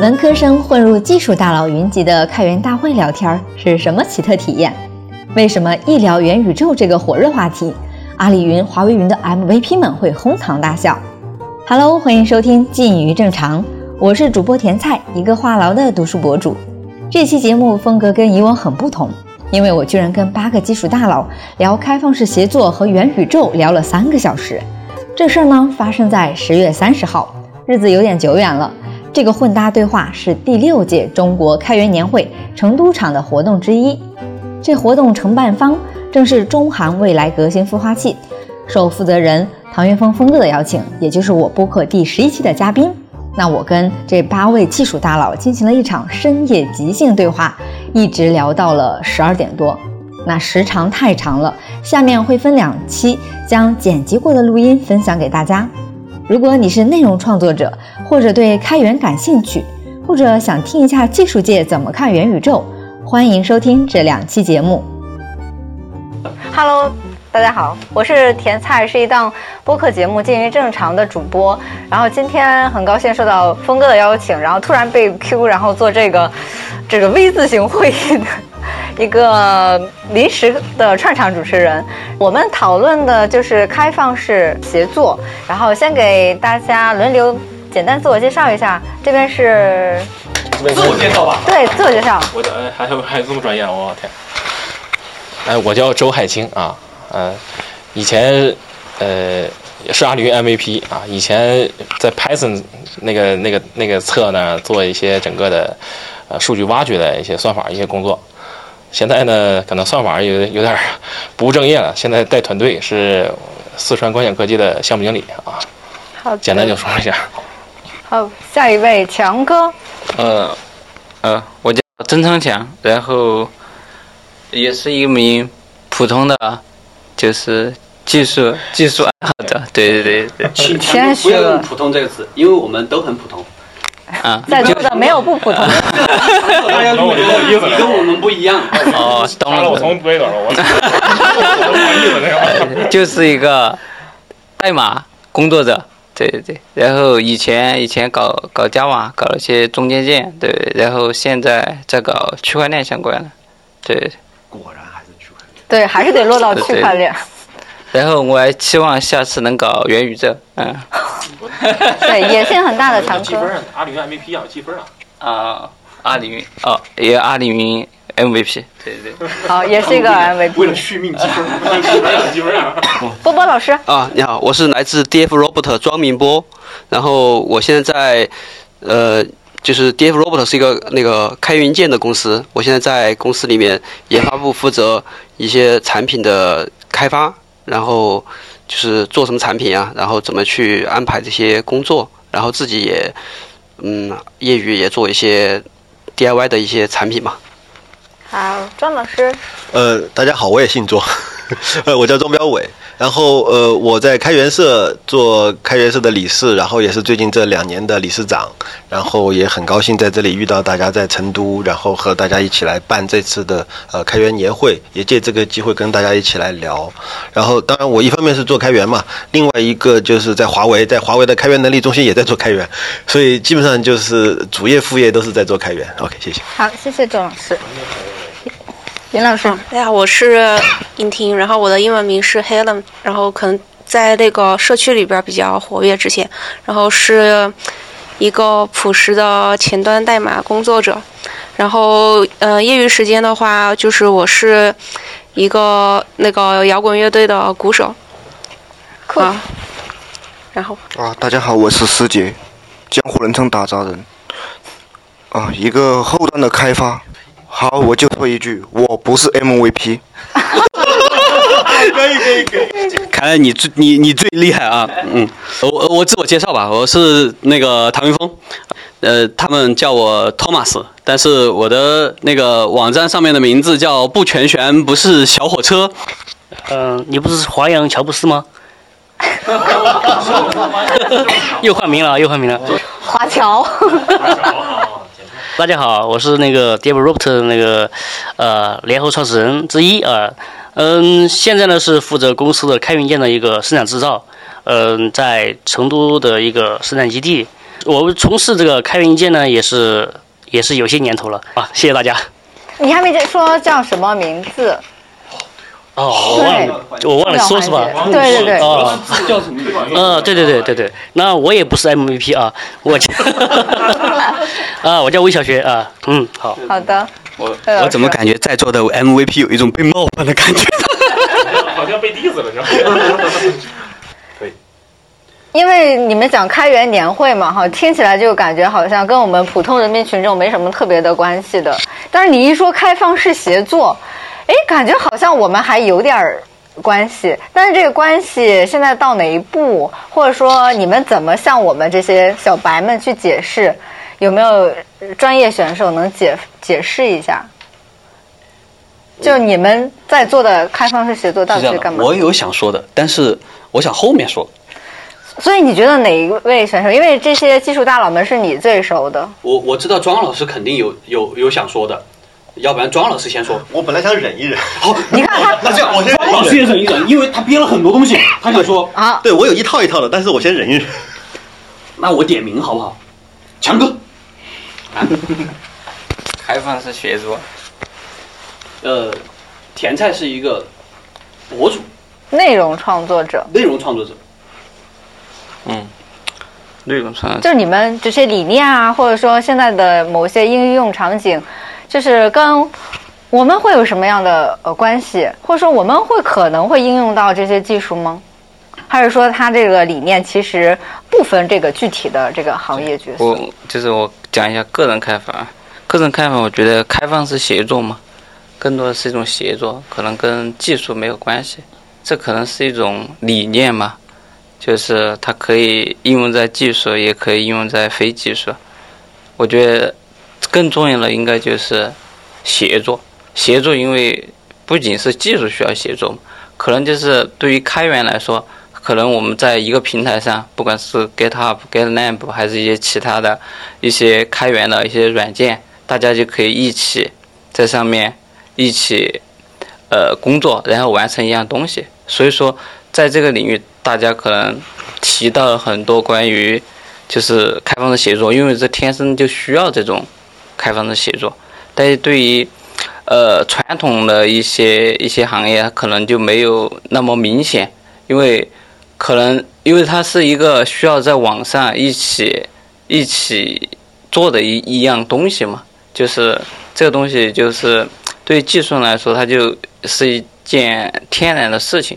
文科生混入技术大佬云集的开源大会聊天是什么奇特体验？为什么一聊元宇宙这个火热话题，阿里云、华为云的 MVP 们会哄堂大笑？Hello，欢迎收听《近于正常》，我是主播甜菜，一个话痨的读书博主。这期节目风格跟以往很不同，因为我居然跟八个技术大佬聊开放式协作和元宇宙，聊了三个小时。这事儿呢，发生在十月三十号，日子有点久远了。这个混搭对话是第六届中国开源年会成都场的活动之一。这活动承办方正是中韩未来革新孵化器，受负责人唐元峰峰哥的邀请，也就是我播客第十一期的嘉宾。那我跟这八位技术大佬进行了一场深夜即兴对话，一直聊到了十二点多。那时长太长了，下面会分两期将剪辑过的录音分享给大家。如果你是内容创作者，或者对开源感兴趣，或者想听一下技术界怎么看元宇宙，欢迎收听这两期节目。Hello。大家好，我是甜菜，是一档播客节目《近于正常》的主播。然后今天很高兴受到峰哥的邀请，然后突然被 Q，然后做这个这个 V 字形会议的一个临时的串场主持人。我们讨论的就是开放式协作。然后先给大家轮流简单自我介绍一下，这边是自我介绍吧。对，自我介绍。我的还有还这么专业，我天！哎，我叫周海清啊。呃，以前呃也是阿里云 MVP 啊，以前在 Python 那个那个那个侧呢做一些整个的呃数据挖掘的一些算法一些工作，现在呢可能算法有有点不务正业了，现在带团队是四川光显科技的项目经理啊。好，简单就说一下。好，下一位强哥。呃呃，我叫曾昌强，然后也是一名普通的。就是技术技术爱好者，对对对对。请谦 不要用“普通”这个词，因为我们都很普通。啊，在座的没有不普通。大家都跟我们不一样。哦，懂了。我从不会了，我。就是一个代码工作者，对对对。然后以前以前搞搞 Java，搞了些中间件，对。然后现在在搞区块链相关的，对。果然。对，还是得落到区块链。然后我还期望下次能搞元宇宙，嗯。对，野心很大的长科。阿里云 MVP 要，积分啊。啊，阿里云哦，也阿里云 MVP，对对对。好，也是一个 MVP。为了续命积分，积分啊，积分啊。波波老师。啊，你好，我是来自 DF Robot 庄明波，然后我现在在呃。就是 DF Robot 是一个那个开源件的公司，我现在在公司里面研发部负责一些产品的开发，然后就是做什么产品啊，然后怎么去安排这些工作，然后自己也嗯业余也做一些 DIY 的一些产品嘛。好，庄老师。呃，大家好，我也姓庄，呃，我叫庄标伟。然后呃，我在开源社做开源社的理事，然后也是最近这两年的理事长，然后也很高兴在这里遇到大家在成都，然后和大家一起来办这次的呃开源年会，也借这个机会跟大家一起来聊。然后当然我一方面是做开源嘛，另外一个就是在华为，在华为的开源能力中心也在做开源，所以基本上就是主业副业都是在做开源。OK，谢谢。好，谢谢周老师。林老师，大家好，我是尹婷，然后我的英文名是 Helen，然后可能在那个社区里边比较活跃之前，然后是一个朴实的前端代码工作者，然后呃，业余时间的话，就是我是一个那个摇滚乐队的鼓手，啊，然后啊，大家好，我是师姐，江湖人称打杂人，啊，一个后端的开发。好，我就说一句，我不是 MVP。可以可以可以，看来你最你你最厉害啊！嗯，我我自我介绍吧，我是那个唐云峰，呃，他们叫我 Thomas，，但是我的那个网站上面的名字叫不全旋，不是小火车。嗯，你不是华阳乔布斯吗？又换名了，又换名了。华侨。大家好，我是那个 d e v r o b t 的那个呃联合创始人之一啊，嗯，现在呢是负责公司的开源件的一个生产制造，嗯，在成都的一个生产基地，我从事这个开源件呢，也是也是有些年头了啊。谢谢大家。你还没说叫什么名字？哦，我忘了，我忘了说是吧？对对对。哦，叫什么？呃，对对对对对。那我也不是 MVP 啊，我叫 啊，我叫魏小学啊。嗯，好。好的。我我怎么感觉在座的 MVP 有一种被冒犯的感觉？好像被 diss 了，是吧？对。因为你们讲开源年会嘛，哈，听起来就感觉好像跟我们普通人民群众没什么特别的关系的。但是你一说开放式协作，哎，感觉好像我们还有点儿关系。但是这个关系现在到哪一步，或者说你们怎么向我们这些小白们去解释？有没有专业选手能解解释一下？就你们在做的开放式协作到底是干嘛？我有想说的，但是我想后面说。所以你觉得哪一位选手？因为这些技术大佬们是你最熟的。我我知道庄老师肯定有有有想说的，要不然庄老师先说。我本来想忍一忍。好，你看他，那这样我先庄老师也忍一忍，因为他憋了很多东西，他想说啊。对我有一套一套的，但是我先忍一忍。那我点名好不好？强哥。开放式协作。呃，甜菜是一个博主，内容创作者，内容创作者。嗯，内容创就是你们这些理念啊，或者说现在的某些应用场景，就是跟我们会有什么样的呃关系，或者说我们会可能会应用到这些技术吗？还是说它这个理念其实不分这个具体的这个行业角色？我就是我讲一下个人开发，个人看法，我觉得开放式协作嘛，更多的是一种协作，可能跟技术没有关系，这可能是一种理念嘛。就是它可以应用在技术，也可以应用在非技术。我觉得更重要的应该就是协作。协作，因为不仅是技术需要协作，可能就是对于开源来说，可能我们在一个平台上，不管是 GitHub、GitLab 还是一些其他的一些开源的一些软件，大家就可以一起在上面一起呃工作，然后完成一样东西。所以说，在这个领域。大家可能提到了很多关于就是开放的协作，因为这天生就需要这种开放的协作。但是对于呃传统的一些一些行业，可能就没有那么明显，因为可能因为它是一个需要在网上一起一起做的一一样东西嘛，就是这个东西就是对技术来说，它就是一件天然的事情，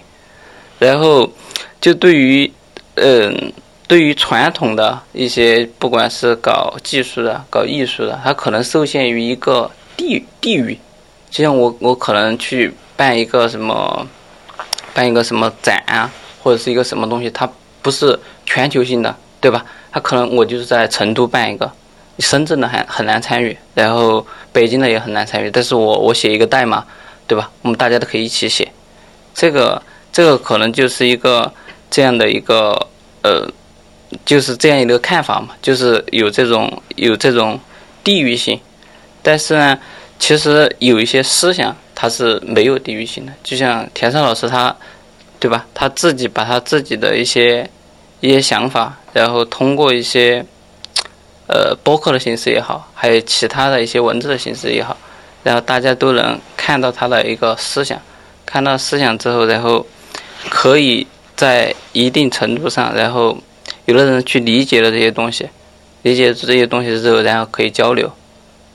然后。就对于，嗯，对于传统的一些，不管是搞技术的、搞艺术的，它可能受限于一个地地域。就像我，我可能去办一个什么，办一个什么展啊，或者是一个什么东西，它不是全球性的，对吧？它可能我就是在成都办一个，深圳的很很难参与，然后北京的也很难参与。但是我我写一个代码，对吧？我们大家都可以一起写，这个这个可能就是一个。这样的一个呃，就是这样一个看法嘛，就是有这种有这种地域性，但是呢，其实有一些思想它是没有地域性的，就像田山老师他，对吧？他自己把他自己的一些一些想法，然后通过一些呃播客的形式也好，还有其他的一些文字的形式也好，然后大家都能看到他的一个思想，看到思想之后，然后可以。在一定程度上，然后有的人去理解了这些东西，理解这些东西之后，然后可以交流，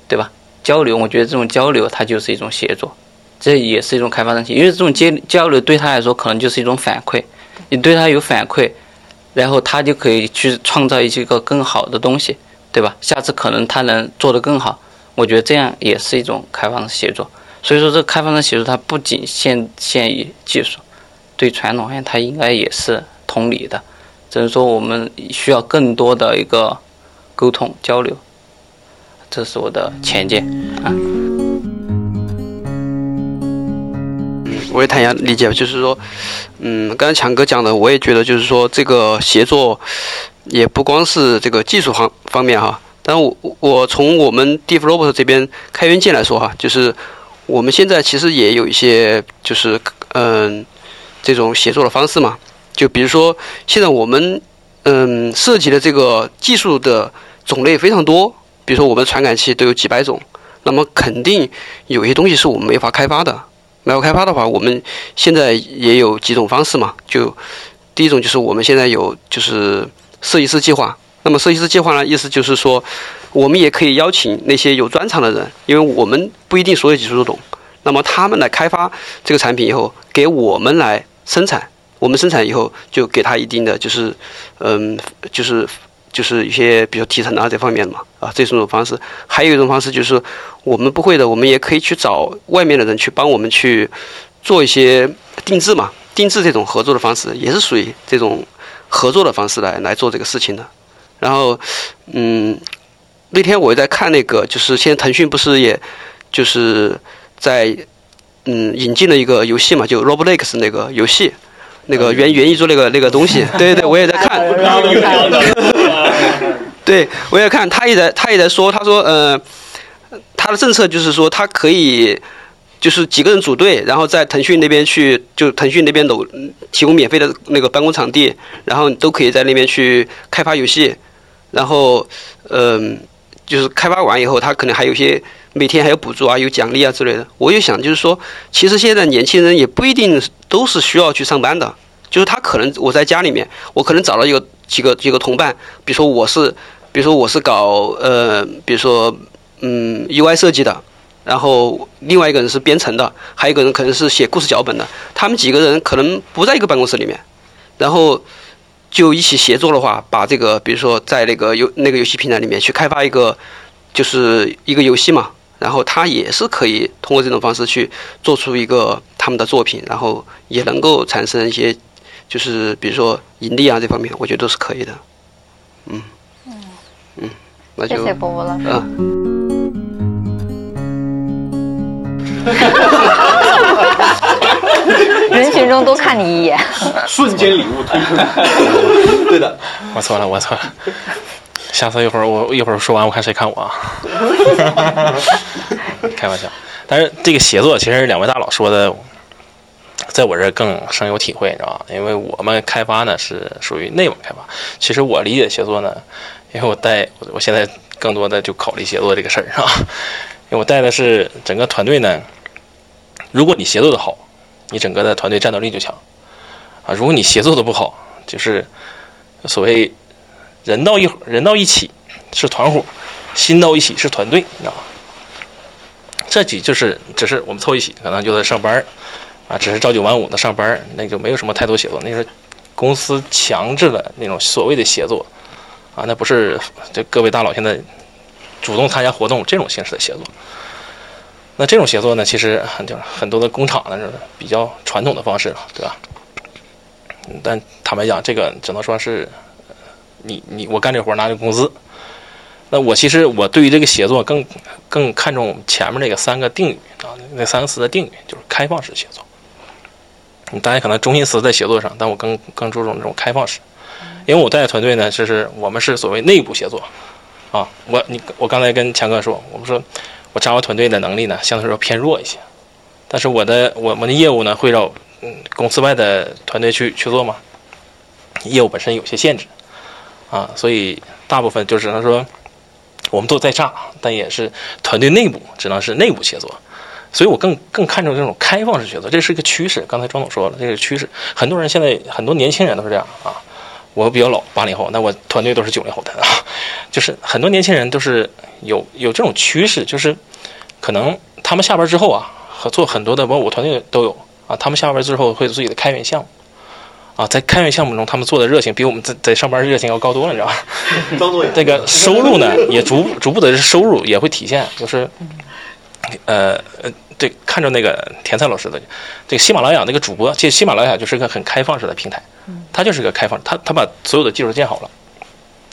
对吧？交流，我觉得这种交流它就是一种协作，这也是一种开发东西。因为这种接交流对他来说可能就是一种反馈，你对他有反馈，然后他就可以去创造一些个更好的东西，对吧？下次可能他能做得更好，我觉得这样也是一种开放的协作。所以说，这开放的协作它不仅限限于技术。对传统行业，它应该也是同理的，只是说我们需要更多的一个沟通交流，这是我的浅见啊。我也谈一下理解，就是说，嗯，刚才强哥讲的，我也觉得就是说，这个协作也不光是这个技术方方面哈，但我我从我们 Develop 这边开源界来说哈，就是我们现在其实也有一些就是嗯。这种协作的方式嘛，就比如说，现在我们嗯，涉及的这个技术的种类非常多，比如说我们传感器都有几百种，那么肯定有些东西是我们没法开发的。没法开发的话，我们现在也有几种方式嘛，就第一种就是我们现在有就是设计师计划。那么设计师计划呢，意思就是说，我们也可以邀请那些有专长的人，因为我们不一定所有技术都懂，那么他们来开发这个产品以后，给我们来生产。我们生产以后就给他一定的就是，嗯，就是就是一些比如提成啊这方面的嘛，啊，这是一种方式。还有一种方式就是我们不会的，我们也可以去找外面的人去帮我们去做一些定制嘛，定制这种合作的方式也是属于这种合作的方式来来做这个事情的。然后，嗯，那天我在看那个，就是现在腾讯不是也就是在嗯引进了一个游戏嘛，就 Roblox 那个游戏。那个元元宇宙那个那个东西，对对对，我也在看。对，我也看，他也在他也在说，他说，呃，他的政策就是说，他可以就是几个人组队，然后在腾讯那边去，就腾讯那边楼提供免费的那个办公场地，然后都可以在那边去开发游戏，然后，嗯，就是开发完以后，他可能还有些每天还有补助啊，有奖励啊之类的。我也想，就是说，其实现在年轻人也不一定都是需要去上班的。就是他可能我在家里面，我可能找了一个几个几个同伴，比如说我是，比如说我是搞呃，比如说嗯 UI 设计的，然后另外一个人是编程的，还有一个人可能是写故事脚本的，他们几个人可能不在一个办公室里面，然后就一起协作的话，把这个比如说在那个游那个游戏平台里面去开发一个就是一个游戏嘛，然后他也是可以通过这种方式去做出一个他们的作品，然后也能够产生一些。就是比如说盈利啊这方面，我觉得都是可以的，嗯，嗯，那就谢谢波波老师。人群中多看你一眼，瞬间礼物推出。对的，我错了，我错了。下次一会儿我一会儿说完，我看谁看我啊？开玩笑，但是这个协作其实两位大佬说的。在我这更深有体会，你知道吧？因为我们开发呢是属于内网开发。其实我理解协作呢，因为我带我现在更多的就考虑协作这个事儿，是吧？因为我带的是整个团队呢。如果你协作的好，你整个的团队战斗力就强啊。如果你协作的不好，就是所谓人到一人到一起是团伙，心到一起是团队，你知道吧？这几就是只是我们凑一起，可能就在上班。啊，只是朝九晚五的上班，那就没有什么太多协作，那是公司强制的那种所谓的协作，啊，那不是这各位大佬现在主动参加活动这种形式的协作。那这种协作呢，其实很就很多的工厂呢是比较传统的方式，对吧？但坦白讲，这个只能说是你你我干这活拿这工资。那我其实我对于这个协作更更看重前面那个三个定语啊，那三个词的定语就是开放式协作。大家可能中心词在协作上，但我更更注重这种开放式，因为我带的团队呢，就是我们是所谓内部协作，啊，我你我刚才跟强哥说，我们说我掌握团队的能力呢，相对来说偏弱一些，但是我的我们的业务呢，会让嗯公司外的团队去去做吗？业务本身有些限制，啊，所以大部分就只能说我们都在炸，但也是团队内部只能是内部协作。所以我更更看重这种开放式协作，这是一个趋势。刚才庄总说了，这个趋势，很多人现在很多年轻人都是这样啊。我比较老，八零后，那我团队都是九零后的啊。就是很多年轻人都是有有这种趋势，就是可能他们下班之后啊，和做很多的，包括我团队都有啊。他们下班之后会有自己的开源项目啊，在开源项目中，他们做的热情比我们在在上班热情要高多了，你知道吧？张总，这个 收入呢，也逐逐步的收入也会体现，就是呃呃。对，看着那个甜菜老师的这个喜马拉雅那个主播，其实喜马拉雅就是个很开放式的平台，它就是个开放，它它把所有的技术建好了，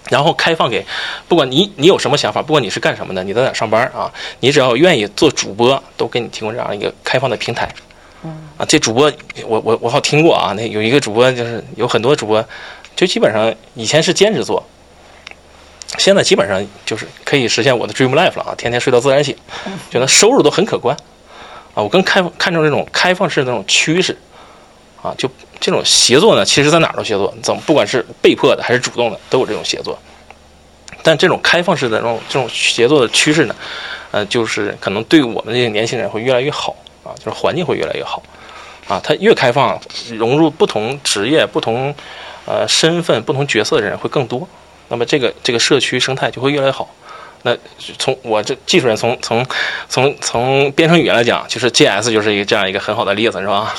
然后开放给，不管你你有什么想法，不管你是干什么的，你在哪上班啊，你只要愿意做主播，都给你提供这样一个开放的平台。啊，这主播我我我好听过啊，那有一个主播就是有很多主播，就基本上以前是兼职做。现在基本上就是可以实现我的 dream life 了啊，天天睡到自然醒，觉得收入都很可观。啊，我更开看重这种开放式的那种趋势，啊，就这种协作呢，其实在哪儿都协作，怎么不管是被迫的还是主动的，都有这种协作。但这种开放式的这种这种协作的趋势呢，呃，就是可能对我们这些年轻人会越来越好啊，就是环境会越来越好啊。它越开放，融入不同职业、不同呃身份、不同角色的人会更多，那么这个这个社区生态就会越来越好。那从我这技术人从从从从编程语言来讲，就是 JS 就是一个这样一个很好的例子，是吧？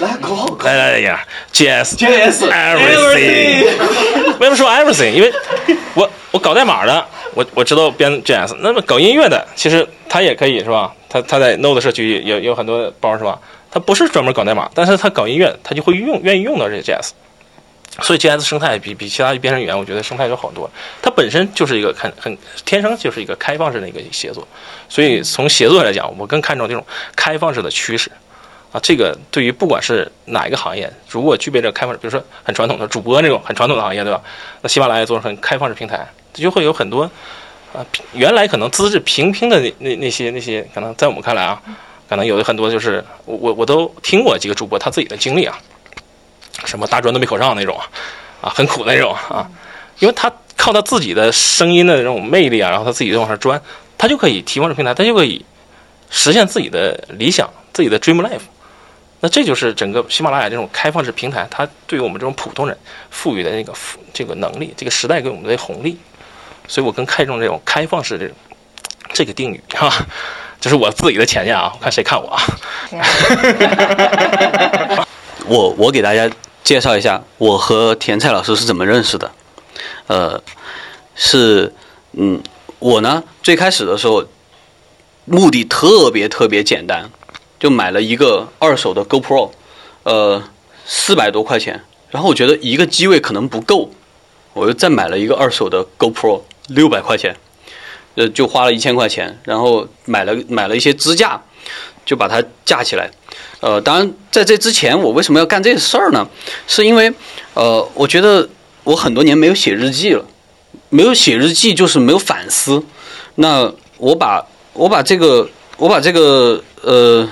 来口号，来来来呀，JS JS everything。为什么说 everything？因为我我搞代码的，我我知道编 JS。那么搞音乐的，其实他也可以是吧？他他在 Node 社区有有很多包是吧？他不是专门搞代码，但是他搞音乐，他就会用愿意用到这个 JS。所以，G S 生态比比其他编程语言，我觉得生态有好多。它本身就是一个很很天生就是一个开放式的一个协作，所以从协作来讲，我更看重这种开放式的趋势。啊，这个对于不管是哪一个行业，如果具备这个开放，比如说很传统的主播那种很传统的行业，对吧？那喜马拉雅做成很开放式平台，就会有很多啊，原来可能资质平平的那那那些那些，可能在我们看来啊，可能有的很多就是我我我都听过几个主播他自己的经历啊。什么大专都没考上那种，啊，很苦的那种啊，因为他靠他自己的声音的这种魅力啊，然后他自己就往上钻，他就可以提供这平台，他就可以实现自己的理想，自己的 dream life。那这就是整个喜马拉雅这种开放式平台，它对于我们这种普通人赋予的那个这个能力，这个时代给我们的红利。所以我更看重这种开放式这种这个定语哈，这是我自己的浅见啊，看谁看我啊。我我给大家介绍一下，我和甜菜老师是怎么认识的。呃，是嗯，我呢最开始的时候目的特别特别简单，就买了一个二手的 GoPro，呃，四百多块钱。然后我觉得一个机位可能不够，我又再买了一个二手的 GoPro，六百块钱，呃，就花了一千块钱。然后买了买了一些支架，就把它架起来。呃，当然，在这之前，我为什么要干这事儿呢？是因为，呃，我觉得我很多年没有写日记了，没有写日记就是没有反思。那我把我把这个我把这个呃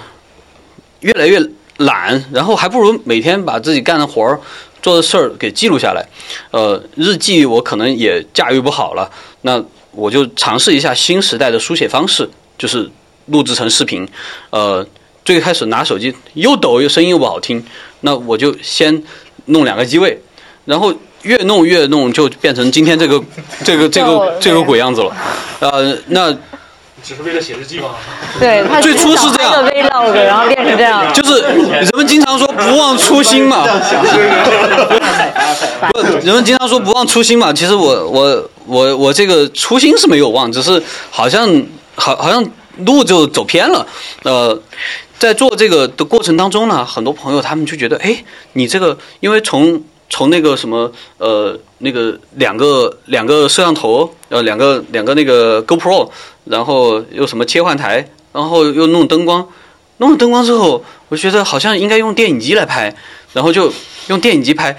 越来越懒，然后还不如每天把自己干的活儿、做的事儿给记录下来。呃，日记我可能也驾驭不好了，那我就尝试一下新时代的书写方式，就是录制成视频，呃。最开始拿手机又抖又声音又不好听，那我就先弄两个机位，然后越弄越弄就变成今天这个 这个这个这个鬼样子了，呃，那只是为了写日记吗？对，他最初是这样，vlog，然后变成这样，就是人们经常说不忘初心嘛，不，人们经常说不忘初心嘛，其实我我我我这个初心是没有忘，只是好像好好像路就走偏了，呃。在做这个的过程当中呢，很多朋友他们就觉得，哎，你这个，因为从从那个什么，呃，那个两个两个摄像头，呃，两个两个那个 GoPro，然后又什么切换台，然后又弄灯光，弄了灯光之后，我觉得好像应该用电影机来拍，然后就用电影机拍，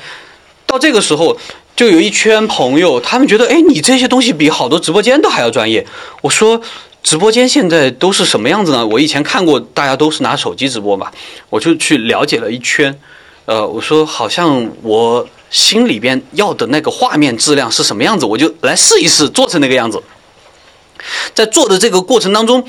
到这个时候，就有一圈朋友，他们觉得，哎，你这些东西比好多直播间都还要专业。我说。直播间现在都是什么样子呢？我以前看过，大家都是拿手机直播嘛，我就去了解了一圈。呃，我说好像我心里边要的那个画面质量是什么样子，我就来试一试做成那个样子。在做的这个过程当中，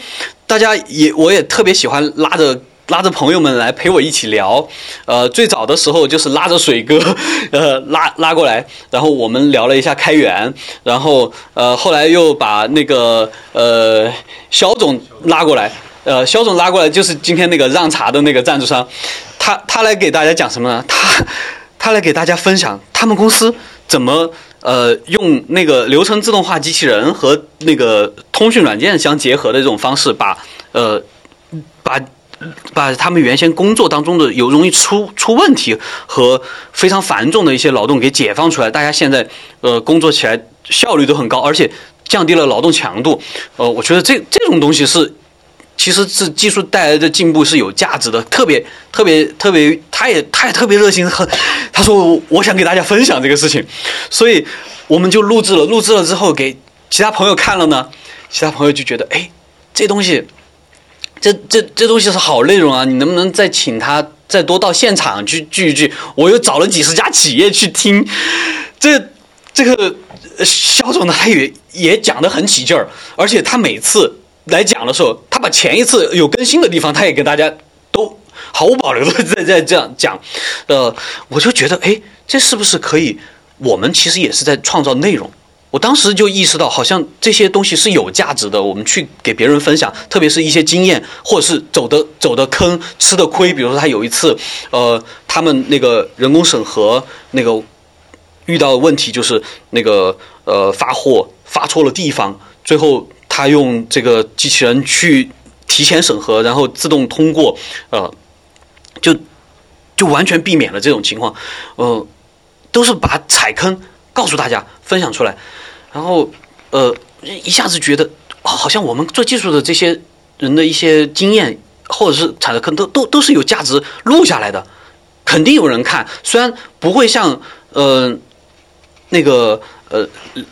大家也我也特别喜欢拉着。拉着朋友们来陪我一起聊，呃，最早的时候就是拉着水哥，呃，拉拉过来，然后我们聊了一下开源，然后呃，后来又把那个呃肖总拉过来，呃，肖总拉过来就是今天那个让茶的那个赞助商，他他来给大家讲什么呢？他他来给大家分享他们公司怎么呃用那个流程自动化机器人和那个通讯软件相结合的这种方式，把呃把。把他们原先工作当中的有容易出出问题和非常繁重的一些劳动给解放出来，大家现在呃工作起来效率都很高，而且降低了劳动强度。呃，我觉得这这种东西是其实是技术带来的进步是有价值的，特别特别特别，他也他也特别热心，和他说我想给大家分享这个事情，所以我们就录制了，录制了之后给其他朋友看了呢，其他朋友就觉得哎，这东西。这这这东西是好内容啊！你能不能再请他再多到现场去聚一聚，我又找了几十家企业去听，这这个肖总呢，他也也讲得很起劲儿，而且他每次来讲的时候，他把前一次有更新的地方，他也给大家都毫无保留的 在在这样讲，呃，我就觉得，哎，这是不是可以？我们其实也是在创造内容。我当时就意识到，好像这些东西是有价值的，我们去给别人分享，特别是一些经验，或者是走的走的坑、吃的亏。比如说，他有一次，呃，他们那个人工审核那个遇到的问题就是那个呃发货发错了地方，最后他用这个机器人去提前审核，然后自动通过，呃，就就完全避免了这种情况，呃，都是把踩坑告诉大家，分享出来，然后呃一下子觉得哦好像我们做技术的这些人的一些经验，或者是踩的坑，都都都是有价值录下来的，肯定有人看，虽然不会像呃那个呃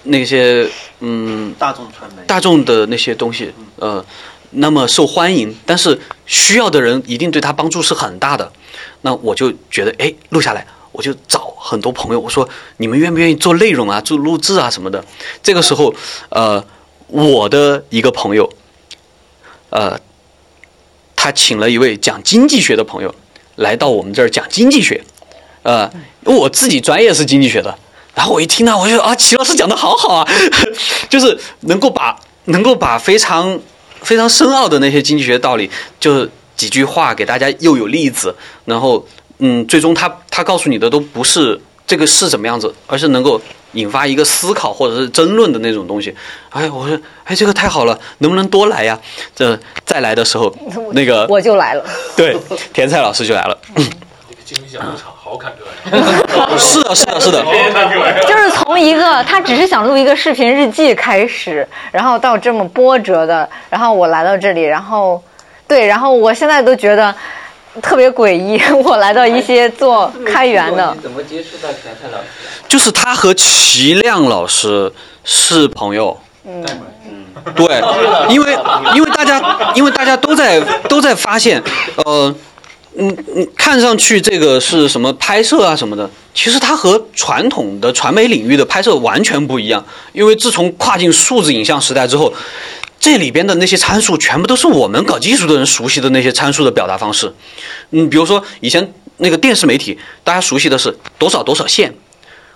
那些嗯大众传媒。大众的那些东西，呃，那么受欢迎，但是需要的人一定对他帮助是很大的。那我就觉得，哎，录下来，我就找很多朋友，我说你们愿不愿意做内容啊，做录制啊什么的。这个时候，呃，我的一个朋友，呃，他请了一位讲经济学的朋友来到我们这儿讲经济学，呃，我自己专业是经济学的。然后我一听呢，我就啊，齐老师讲的好好啊，就是能够把能够把非常非常深奥的那些经济学道理，就几句话给大家又有例子，然后嗯，最终他他告诉你的都不是这个是怎么样子，而是能够引发一个思考或者是争论的那种东西。哎，我说哎，这个太好了，能不能多来呀？这再来的时候，那个我就来了。对甜菜老师就来了。经历小牧场好坎坷呀！是的，是的，是的。就是从一个他只是想录一个视频日记开始，然后到这么波折的，然后我来到这里，然后对，然后我现在都觉得特别诡异。我来到一些做开源的，怎么接触到田菜老师？就是他和齐亮老师是朋友。嗯，对，因为因为大家因为大家都在都在发现，呃，嗯嗯，看上去这个是什么拍摄啊什么的，其实它和传统的传媒领域的拍摄完全不一样。因为自从跨进数字影像时代之后，这里边的那些参数全部都是我们搞技术的人熟悉的那些参数的表达方式。嗯，比如说以前那个电视媒体，大家熟悉的是多少多少线，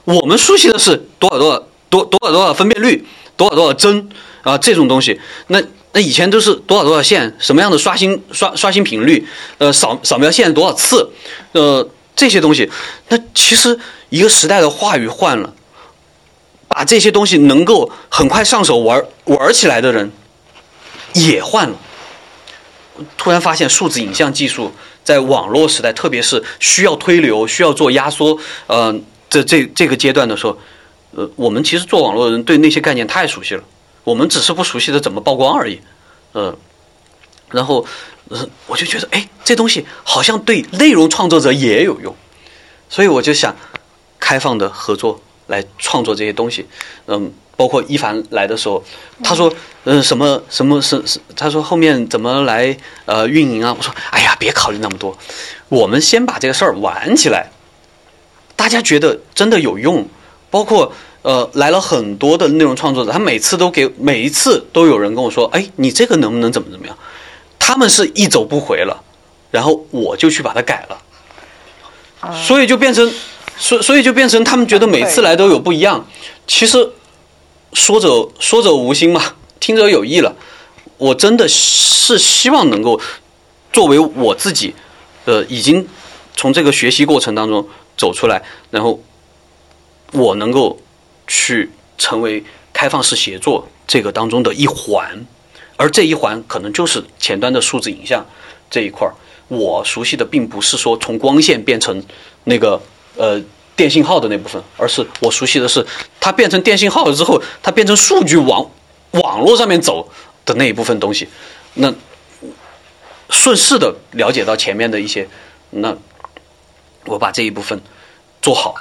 我们熟悉的是多少多少多多少多少分辨率，多少多少帧啊这种东西。那那以前都是多少多少线，什么样的刷新刷刷新频率，呃扫扫描线多少次，呃这些东西。那其实一个时代的话语换了，把这些东西能够很快上手玩玩起来的人也换了。突然发现数字影像技术在网络时代，特别是需要推流、需要做压缩，呃，这这这个阶段的时候，呃，我们其实做网络的人对那些概念太熟悉了，我们只是不熟悉的怎么曝光而已，呃，然后，呃，我就觉得，哎，这东西好像对内容创作者也有用，所以我就想开放的合作来创作这些东西，嗯。包括一凡来的时候，他说：“嗯，什么什么是是？他说后面怎么来呃运营啊？”我说：“哎呀，别考虑那么多，我们先把这个事儿玩起来。大家觉得真的有用，包括呃来了很多的内容创作者，他每次都给每一次都有人跟我说：‘哎，你这个能不能怎么怎么样？’他们是一走不回了，然后我就去把它改了，所以就变成，所所以就变成他们觉得每次来都有不一样。其实。说者说者无心嘛，听者有意了。我真的是希望能够作为我自己，呃，已经从这个学习过程当中走出来，然后我能够去成为开放式协作这个当中的一环，而这一环可能就是前端的数字影像这一块儿。我熟悉的并不是说从光线变成那个呃。电信号的那部分，而是我熟悉的是，它变成电信号了之后，它变成数据往网络上面走的那一部分东西。那顺势的了解到前面的一些，那我把这一部分做好，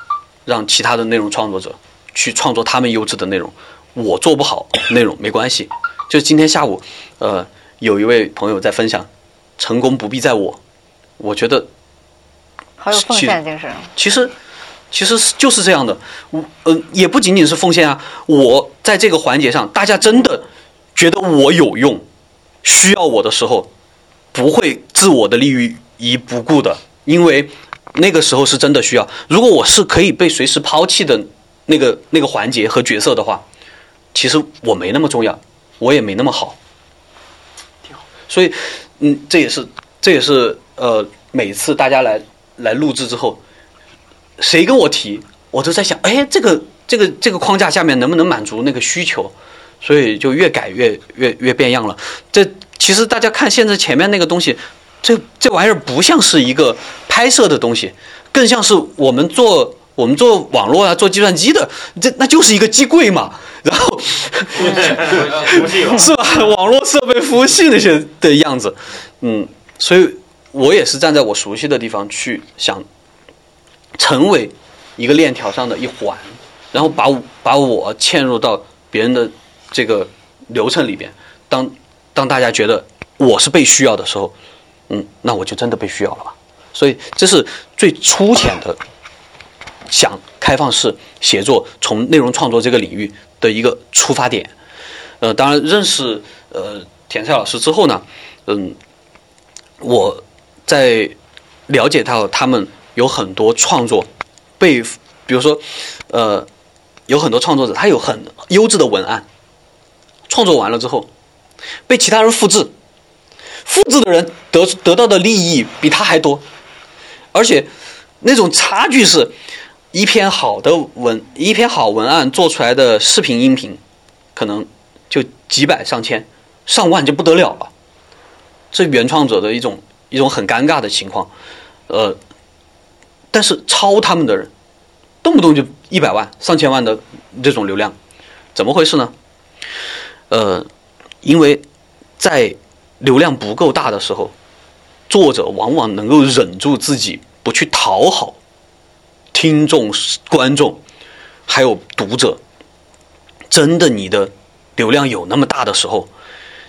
让其他的内容创作者去创作他们优质的内容。我做不好内容没关系。就今天下午，呃，有一位朋友在分享，成功不必在我。我觉得好有奉献精神。其实，其实是就是这样的。我呃，也不仅仅是奉献啊，我在这个环节上，大家真的觉得我有用，需要我的时候，不会置我的利益不顾的，因为那个时候是真的需要。如果我是可以被随时抛弃的那个那个环节和角色的话，其实我没那么重要，我也没那么好。挺好。所以，嗯，这也是这也是呃，每次大家来来录制之后，谁跟我提，我都在想，哎，这个这个这个框架下面能不能满足那个需求？所以就越改越越越变样了。这其实大家看现在前面那个东西，这这玩意儿不像是一个拍摄的东西，更像是我们做我们做网络啊，做计算机的，这那就是一个机柜嘛。然后 是吧？网络设备、服务器那些的样子，嗯，所以我也是站在我熟悉的地方去想，成为一个链条上的一环，然后把把我嵌入到别人的这个流程里边。当当大家觉得我是被需要的时候，嗯，那我就真的被需要了吧。所以这是最粗浅的想开放式写作，从内容创作这个领域。的一个出发点，呃，当然认识呃田赛老师之后呢，嗯，我在了解到他们有很多创作被，比如说呃，有很多创作者他有很优质的文案，创作完了之后被其他人复制，复制的人得得到的利益比他还多，而且那种差距是。一篇好的文，一篇好文案做出来的视频、音频，可能就几百、上千、上万就不得了了。这原创者的一种一种很尴尬的情况，呃，但是抄他们的人，动不动就一百万、上千万的这种流量，怎么回事呢？呃，因为在流量不够大的时候，作者往往能够忍住自己不去讨好。听众、观众，还有读者，真的，你的流量有那么大的时候，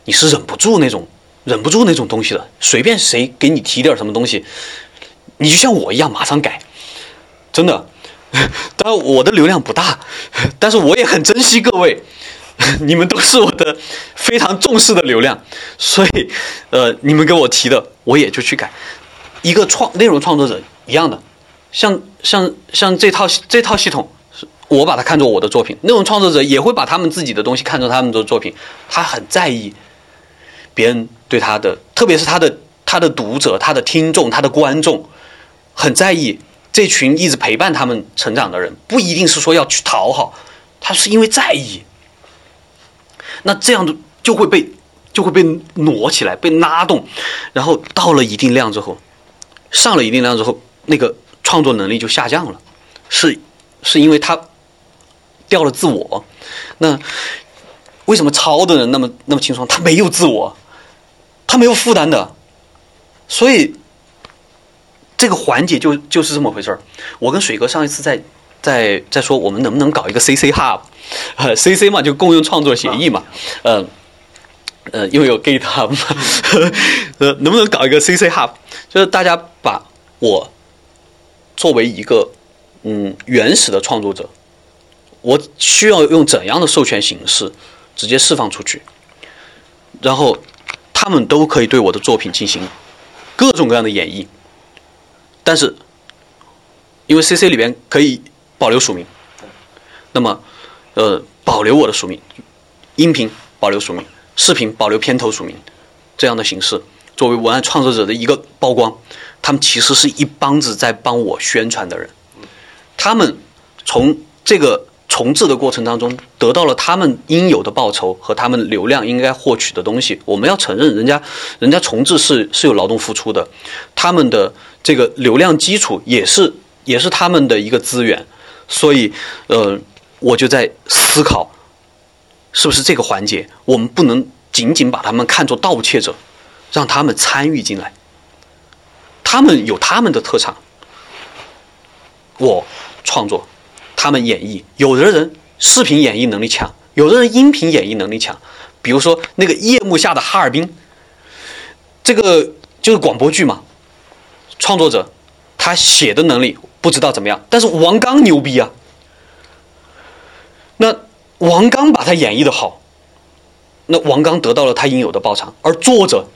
你是忍不住那种、忍不住那种东西的。随便谁给你提点什么东西，你就像我一样，马上改。真的，当然我的流量不大，但是我也很珍惜各位，你们都是我的非常重视的流量，所以，呃，你们给我提的，我也就去改。一个创内容创作者一样的。像像像这套这套系统，我把它看作我的作品。内容创作者也会把他们自己的东西看作他们的作品。他很在意别人对他的，特别是他的他的读者、他的听众、他的观众，很在意这群一直陪伴他们成长的人。不一定是说要去讨好，他是因为在意。那这样的就会被就会被挪起来，被拉动，然后到了一定量之后，上了一定量之后，那个。创作能力就下降了，是是因为他掉了自我。那为什么抄的人那么那么轻松？他没有自我，他没有负担的。所以这个环节就就是这么回事儿。我跟水哥上一次在在在说，我们能不能搞一个 CC Hub？CC 嘛，就共用创作协议嘛。嗯呃，因为有 GitHub 嘛。呃，能不能搞一个 CC Hub？就是大家把我。作为一个嗯原始的创作者，我需要用怎样的授权形式直接释放出去？然后他们都可以对我的作品进行各种各样的演绎，但是因为 CC 里边可以保留署名，那么呃保留我的署名，音频保留署名，视频保留片头署名，这样的形式作为文案创作者的一个曝光。他们其实是一帮子在帮我宣传的人，他们从这个重置的过程当中得到了他们应有的报酬和他们流量应该获取的东西。我们要承认，人家人家重置是是有劳动付出的，他们的这个流量基础也是也是他们的一个资源。所以，呃，我就在思考，是不是这个环节我们不能仅仅把他们看作盗窃者，让他们参与进来。他们有他们的特长，我创作，他们演绎。有的人视频演绎能力强，有的人音频演绎能力强。比如说那个夜幕下的哈尔滨，这个就是广播剧嘛。创作者他写的能力不知道怎么样，但是王刚牛逼啊。那王刚把他演绎的好，那王刚得到了他应有的报偿，而作者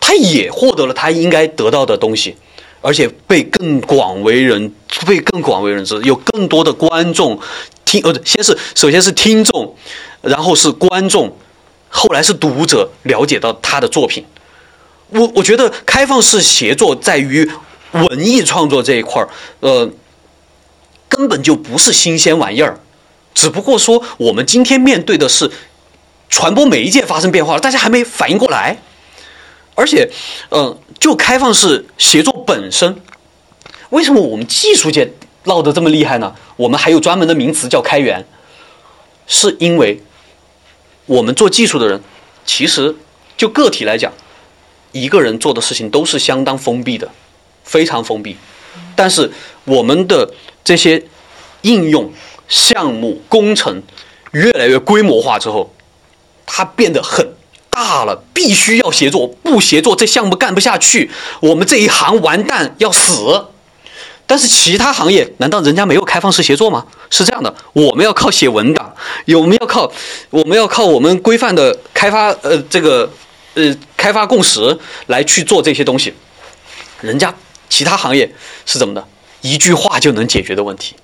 他也获得了他应该得到的东西，而且被更广为人被更广为人知，有更多的观众听呃，先是首先是听众，然后是观众，后来是读者了解到他的作品。我我觉得开放式协作在于文艺创作这一块儿，呃，根本就不是新鲜玩意儿，只不过说我们今天面对的是传播媒介发生变化了，大家还没反应过来。而且，呃，就开放式协作本身，为什么我们技术界闹得这么厉害呢？我们还有专门的名词叫开源，是因为我们做技术的人，其实就个体来讲。一个人做的事情都是相当封闭的，非常封闭。但是我们的这些应用项目工程越来越规模化之后，它变得很大了，必须要协作，不协作这项目干不下去，我们这一行完蛋要死。但是其他行业难道人家没有开放式协作吗？是这样的，我们要靠写文档，我们要靠我们要靠我们规范的开发呃这个。呃，开发共识来去做这些东西，人家其他行业是怎么的？一句话就能解决的问题，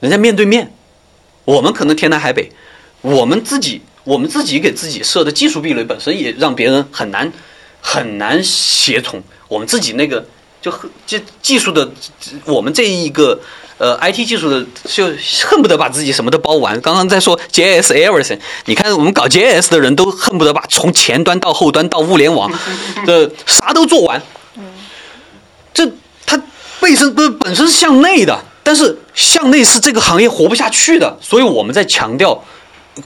人家面对面，我们可能天南海北，我们自己我们自己给自己设的技术壁垒本身也让别人很难很难协同，我们自己那个就技技术的我们这一个。呃，IT 技术的就恨不得把自己什么都包完。刚刚在说 JS everything，你看我们搞 JS 的人都恨不得把从前端到后端到物联网 的啥都做完。这它本身不本身是向内的，但是向内是这个行业活不下去的。所以我们在强调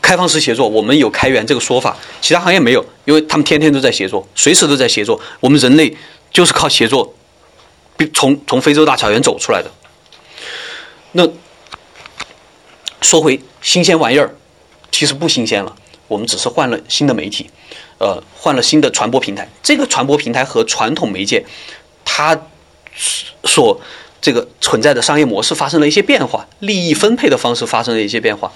开放式协作，我们有开源这个说法，其他行业没有，因为他们天天都在协作，随时都在协作。我们人类就是靠协作，从从非洲大草原走出来的。那说回新鲜玩意儿，其实不新鲜了。我们只是换了新的媒体，呃，换了新的传播平台。这个传播平台和传统媒介，它所这个存在的商业模式发生了一些变化，利益分配的方式发生了一些变化。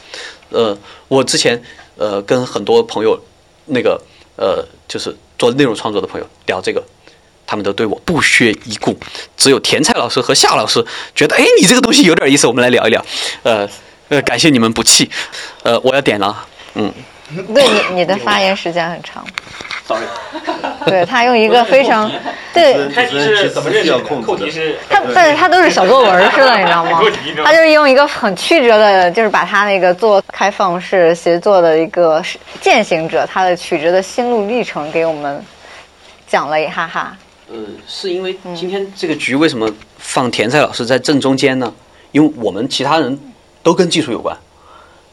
呃，我之前呃跟很多朋友，那个呃就是做内容创作的朋友聊这个。他们都对我不屑一顾，只有甜菜老师和夏老师觉得，哎，你这个东西有点意思，我们来聊一聊。呃，呃，感谢你们不弃。呃，我要点了，嗯。对你，你的发言时间很长。Sorry。对他用一个非常对。开题是怎么认的？扣题是。他，但是他都是小作文似的，你知道吗？他就是用一个很曲折的，就是把他那个做开放式协作的一个践行者，他的曲折的心路历程给我们讲了一哈哈。呃，是因为今天这个局为什么放田菜老师在正中间呢？因为我们其他人都跟技术有关。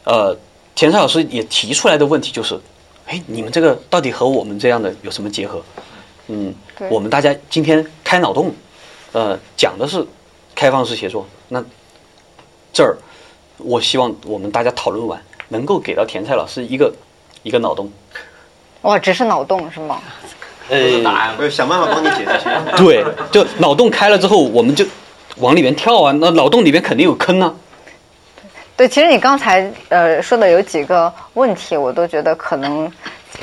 呃，田菜老师也提出来的问题就是，哎，你们这个到底和我们这样的有什么结合？嗯，我们大家今天开脑洞，呃，讲的是开放式协作。那这儿，我希望我们大家讨论完，能够给到田菜老师一个一个脑洞。哇，只是脑洞是吗？呃，我想办法帮你解决。对，就脑洞开了之后，我们就往里面跳啊。那脑洞里面肯定有坑啊。对，其实你刚才呃说的有几个问题，我都觉得可能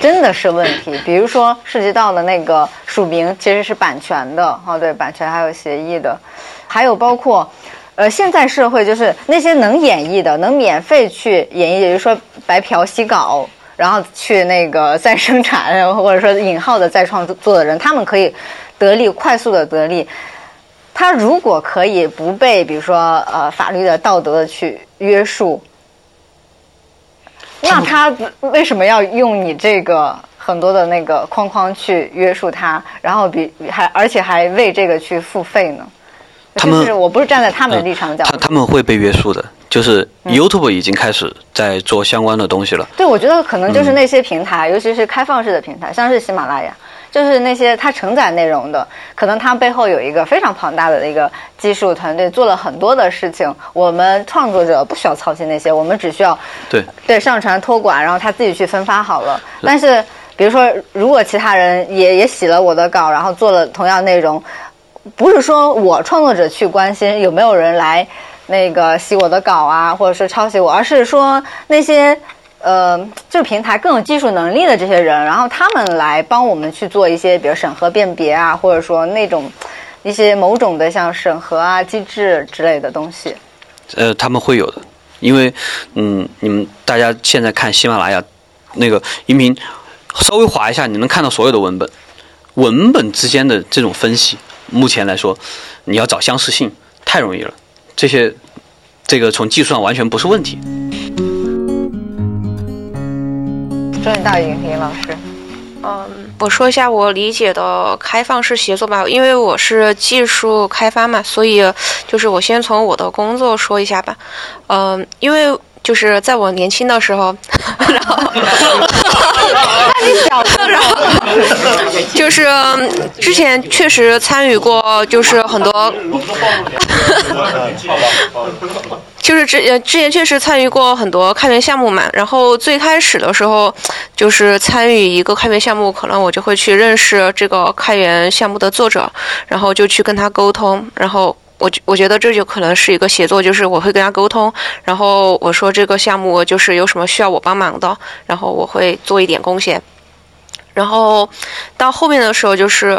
真的是问题。比如说涉及到的那个署名其实是版权的，哦，对，版权还有协议的，还有包括呃现在社会就是那些能演绎的、能免费去演绎，也就是说白嫖洗稿。然后去那个再生产，然后或者说引号的再创作的人，他们可以得利，快速的得利。他如果可以不被，比如说呃法律的道德的去约束，那他为什么要用你这个很多的那个框框去约束他？然后比还而且还为这个去付费呢？他们我不是站在他们的立场讲，他他们会被约束的。就是 YouTube 已经开始在做相关的东西了。对，我觉得可能就是那些平台，尤其是开放式的平台，像是喜马拉雅，就是那些它承载内容的，可能它背后有一个非常庞大的一个技术团队，做了很多的事情。我们创作者不需要操心那些，我们只需要对对上传托管，然后他自己去分发好了。但是，比如说，如果其他人也也洗了我的稿，然后做了同样内容。不是说我创作者去关心有没有人来那个洗我的稿啊，或者是抄袭我，而是说那些呃，就是平台更有技术能力的这些人，然后他们来帮我们去做一些，比如审核辨别啊，或者说那种一些某种的像审核啊机制之类的东西。呃，他们会有的，因为嗯，你们大家现在看喜马拉雅那个音频，稍微滑一下，你能看到所有的文本，文本之间的这种分析，目前来说，你要找相似性太容易了，这些这个从技术上完全不是问题。中原大语林老师，嗯，我说一下我理解的开放式协作吧，因为我是技术开发嘛，所以就是我先从我的工作说一下吧。嗯，因为就是在我年轻的时候，然后，然后就是之前确实参与过，就是很多。就是之呃之前确实参与过很多开源项目嘛，然后最开始的时候，就是参与一个开源项目，可能我就会去认识这个开源项目的作者，然后就去跟他沟通，然后我我觉得这就可能是一个协作，就是我会跟他沟通，然后我说这个项目就是有什么需要我帮忙的，然后我会做一点贡献，然后到后面的时候就是，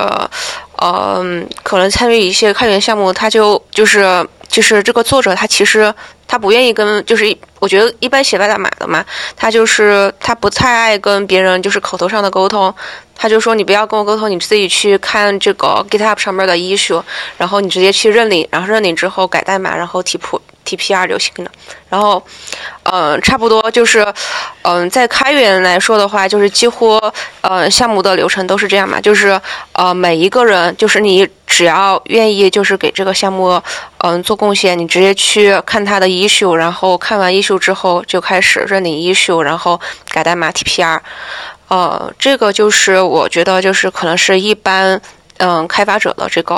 嗯，可能参与一些开源项目，他就就是。就是这个作者，他其实他不愿意跟，就是我觉得一般写外代码的嘛，他就是他不太爱跟别人就是口头上的沟通，他就说你不要跟我沟通，你自己去看这个 GitHub 上面的 issue，然后你直接去认领，然后认领之后改代码，然后提谱。TPR 就行了，然后，嗯，差不多就是，嗯，在开源来说的话，就是几乎，呃，项目的流程都是这样嘛，就是，呃，每一个人，就是你只要愿意，就是给这个项目，嗯，做贡献，你直接去看他的 issue，然后看完 issue 之后就开始认领 issue，然后改代码 TPR，呃，这个就是我觉得就是可能是一般，嗯，开发者的这个，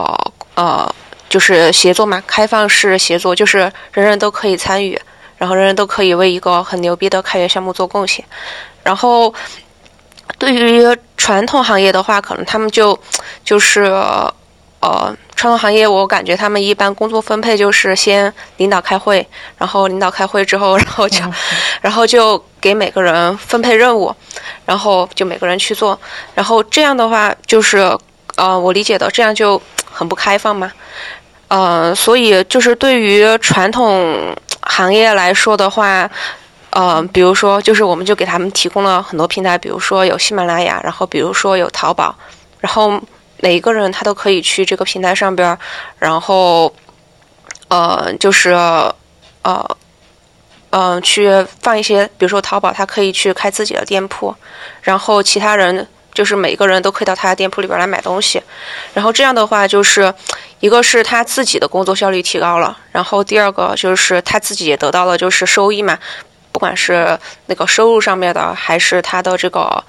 呃。就是协作嘛，开放式协作，就是人人都可以参与，然后人人都可以为一个很牛逼的开源项目做贡献。然后，对于传统行业的话，可能他们就就是呃，传统行业我感觉他们一般工作分配就是先领导开会，然后领导开会之后，然后就 然后就给每个人分配任务，然后就每个人去做。然后这样的话，就是呃，我理解的这样就很不开放嘛。呃，所以就是对于传统行业来说的话，呃，比如说，就是我们就给他们提供了很多平台，比如说有喜马拉雅，然后比如说有淘宝，然后每一个人他都可以去这个平台上边，然后，呃，就是呃，嗯，去放一些，比如说淘宝，他可以去开自己的店铺，然后其他人。就是每个人都可以到他的店铺里边来买东西，然后这样的话，就是一个是他自己的工作效率提高了，然后第二个就是他自己也得到了就是收益嘛，不管是那个收入上面的，还是他的这个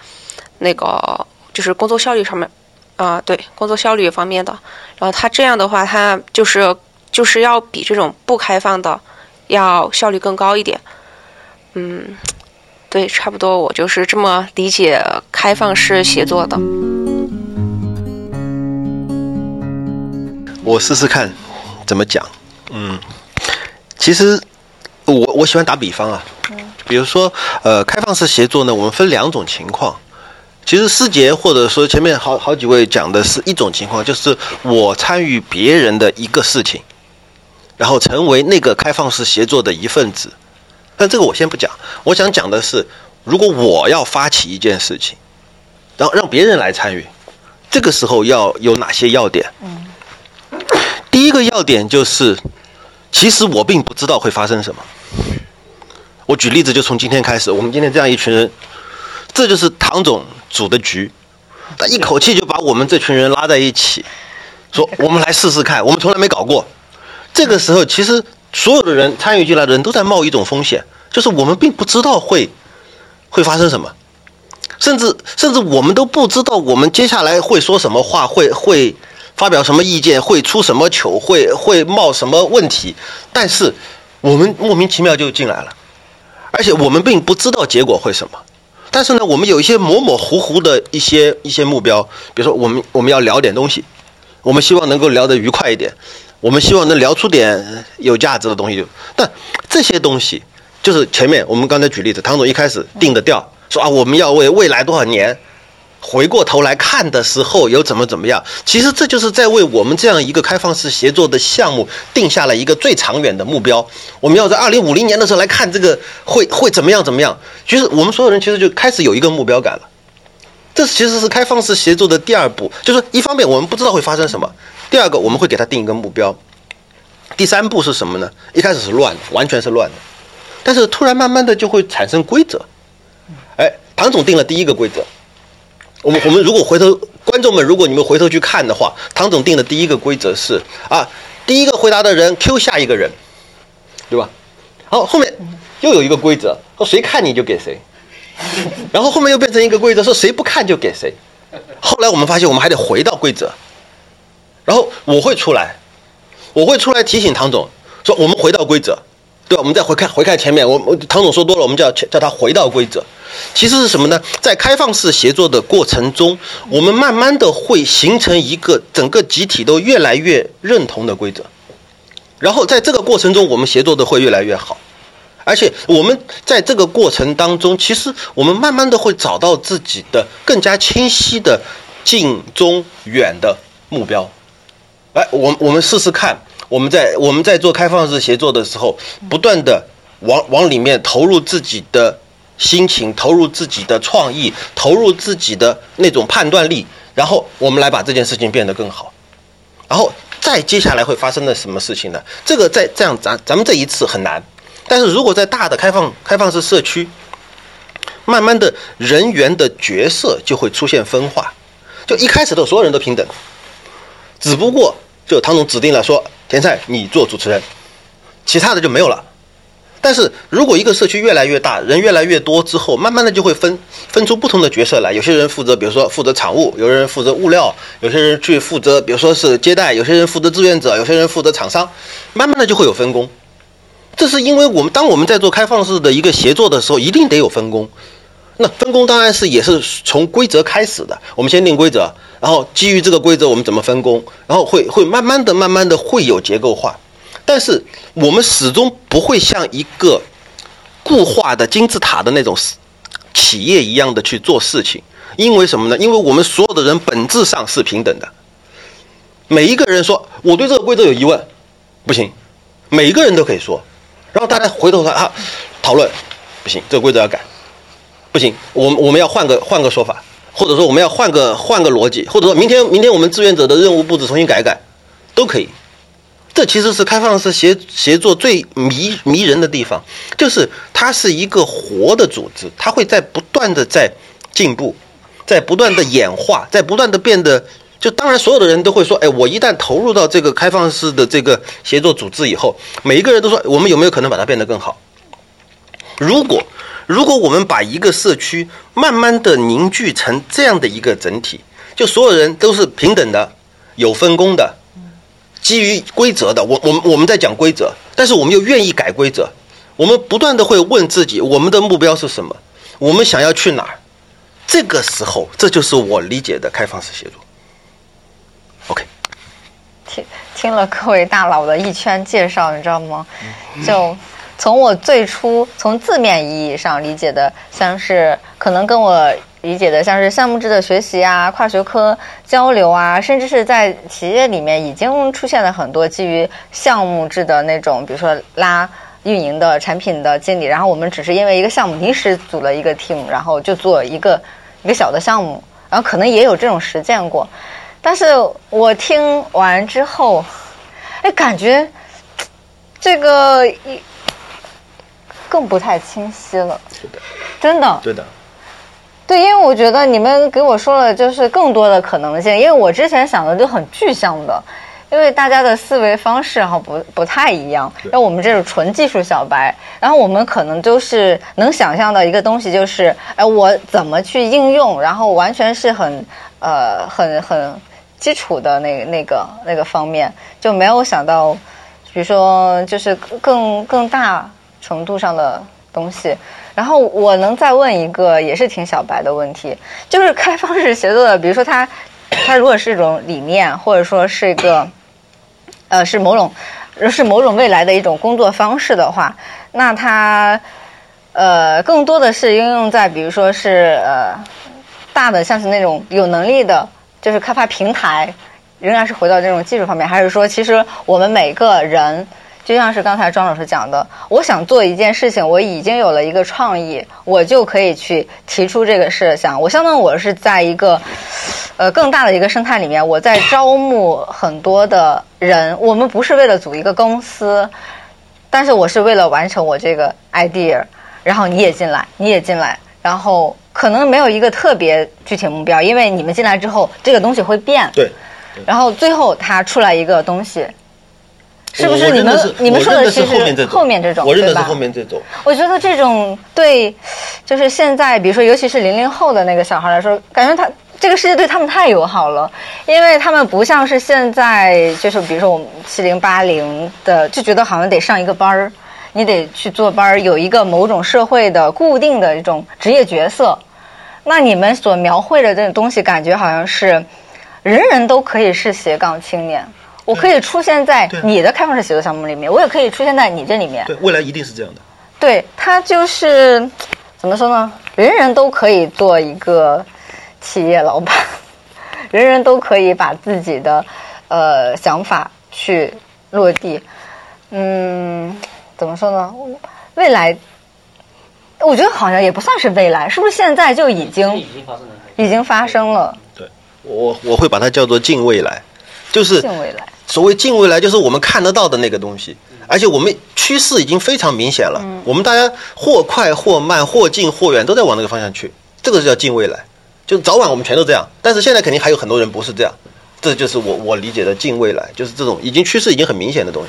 那个就是工作效率上面，啊，对，工作效率方面的，然后他这样的话，他就是就是要比这种不开放的要效率更高一点，嗯。对，差不多，我就是这么理解开放式写作的。我试试看怎么讲。嗯，其实我我喜欢打比方啊。比如说，呃，开放式协作呢，我们分两种情况。其实思杰或者说前面好好几位讲的是一种情况，就是我参与别人的一个事情，然后成为那个开放式协作的一份子。但这个我先不讲，我想讲的是，如果我要发起一件事情，然后让别人来参与，这个时候要有哪些要点？嗯，第一个要点就是，其实我并不知道会发生什么。我举例子，就从今天开始，我们今天这样一群人，这就是唐总组的局，他一口气就把我们这群人拉在一起，说我们来试试看，我们从来没搞过。这个时候，其实。所有的人参与进来的人都在冒一种风险，就是我们并不知道会会发生什么，甚至甚至我们都不知道我们接下来会说什么话，会会发表什么意见，会出什么糗，会会冒什么问题。但是我们莫名其妙就进来了，而且我们并不知道结果会什么。但是呢，我们有一些模模糊糊的一些一些目标，比如说我们我们要聊点东西，我们希望能够聊得愉快一点，我们希望能聊出点有价值的东西。但这些东西，就是前面我们刚才举例子，唐总一开始定的调，说啊，我们要为未来多少年。回过头来看的时候，有怎么怎么样？其实这就是在为我们这样一个开放式协作的项目定下了一个最长远的目标。我们要在二零五零年的时候来看这个会会怎么样怎么样。其实我们所有人其实就开始有一个目标感了。这其实是开放式协作的第二步，就是一方面我们不知道会发生什么，第二个我们会给他定一个目标。第三步是什么呢？一开始是乱的，完全是乱的，但是突然慢慢的就会产生规则。哎，唐总定了第一个规则。我们我们如果回头，观众们，如果你们回头去看的话，唐总定的第一个规则是啊，第一个回答的人 Q 下一个人，对吧？好，后面又有一个规则，说谁看你就给谁，然后后面又变成一个规则，说谁不看就给谁。后来我们发现，我们还得回到规则，然后我会出来，我会出来提醒唐总说，我们回到规则，对吧？我们再回看回看前面，我我唐总说多了，我们叫叫他回到规则。其实是什么呢？在开放式协作的过程中，我们慢慢的会形成一个整个集体都越来越认同的规则，然后在这个过程中，我们协作的会越来越好，而且我们在这个过程当中，其实我们慢慢的会找到自己的更加清晰的近中远的目标。哎，我我们试试看，我们在我们在做开放式协作的时候，不断的往往里面投入自己的。心情投入自己的创意，投入自己的那种判断力，然后我们来把这件事情变得更好。然后再接下来会发生的什么事情呢？这个在这样咱咱们这一次很难，但是如果在大的开放开放式社区，慢慢的人员的角色就会出现分化。就一开始的所有人都平等，只不过就唐总指定了说田菜你做主持人，其他的就没有了。但是如果一个社区越来越大，人越来越多之后，慢慢的就会分分出不同的角色来。有些人负责，比如说负责场务；有些人负责物料；有些人去负责，比如说是接待；有些人负责志愿者；有些人负责厂商。慢慢的就会有分工。这是因为我们当我们在做开放式的一个协作的时候，一定得有分工。那分工当然是也是从规则开始的。我们先定规则，然后基于这个规则，我们怎么分工，然后会会慢慢的、慢慢的会有结构化。但是我们始终不会像一个固化的金字塔的那种企业一样的去做事情，因为什么呢？因为我们所有的人本质上是平等的。每一个人说我对这个规则有疑问，不行，每一个人都可以说，然后大家回头看啊讨论，不行，这个规则要改，不行，我们我们要换个换个说法，或者说我们要换个换个逻辑，或者说明天明天我们志愿者的任务布置重新改改，都可以。这其实是开放式协协作最迷迷人的地方，就是它是一个活的组织，它会在不断的在进步，在不断的演化，在不断的变得。就当然，所有的人都会说，哎，我一旦投入到这个开放式的这个协作组织以后，每一个人都说，我们有没有可能把它变得更好？如果如果我们把一个社区慢慢的凝聚成这样的一个整体，就所有人都是平等的，有分工的。基于规则的，我我们我们在讲规则，但是我们又愿意改规则。我们不断的会问自己，我们的目标是什么？我们想要去哪儿？这个时候，这就是我理解的开放式协作。OK。听听了各位大佬的一圈介绍，你知道吗？就从我最初从字面意义上理解的，像是可能跟我。理解的像是项目制的学习啊，跨学科交流啊，甚至是在企业里面已经出现了很多基于项目制的那种，比如说拉运营的产品的经理，然后我们只是因为一个项目临时组了一个 team，然后就做一个一个小的项目，然后可能也有这种实践过，但是我听完之后，哎，感觉这个一更不太清晰了，是的，真的，对的。对，因为我觉得你们给我说了，就是更多的可能性。因为我之前想的就很具象的，因为大家的思维方式哈不不太一样。那我们这种纯技术小白，然后我们可能就是能想象到一个东西，就是哎，我怎么去应用，然后完全是很呃很很基础的那那个那个方面，就没有想到，比如说就是更更大程度上的东西。然后我能再问一个也是挺小白的问题，就是开放式协作的，比如说他它如果是一种理念，或者说是一个，呃，是某种是某种未来的一种工作方式的话，那它呃更多的是应用在比如说是呃大的像是那种有能力的，就是开发平台，仍然是回到这种技术方面，还是说其实我们每个人。就像是刚才庄老师讲的，我想做一件事情，我已经有了一个创意，我就可以去提出这个设想。我相当于我是在一个，呃，更大的一个生态里面，我在招募很多的人。我们不是为了组一个公司，但是我是为了完成我这个 idea。然后你也进来，你也进来，然后可能没有一个特别具体目标，因为你们进来之后，这个东西会变。对。然后最后它出来一个东西。是不是你们你们说的是后面这种？后面这种，我认的是后面这种。我觉得这种对，就是现在，比如说，尤其是零零后的那个小孩来说，感觉他这个世界对他们太友好了，因为他们不像是现在，就是比如说我们七零八零的，就觉得好像得上一个班儿，你得去坐班儿，有一个某种社会的固定的一种职业角色。那你们所描绘的这种东西，感觉好像是人人都可以是斜杠青年。我可以出现在你的开放式写作项目里面，我也可以出现在你这里面。对，未来一定是这样的。对，它就是怎么说呢？人人都可以做一个企业老板，人人都可以把自己的呃想法去落地。嗯，怎么说呢？未来，我觉得好像也不算是未来，是不是现在就已经已经发生了？已经发生了。对，我我会把它叫做近未来，就是近未来。所谓近未来，就是我们看得到的那个东西，而且我们趋势已经非常明显了。我们大家或快或慢，或近或远，都在往那个方向去。这个是叫近未来，就早晚我们全都这样。但是现在肯定还有很多人不是这样，这就是我我理解的近未来，就是这种已经趋势已经很明显的东西。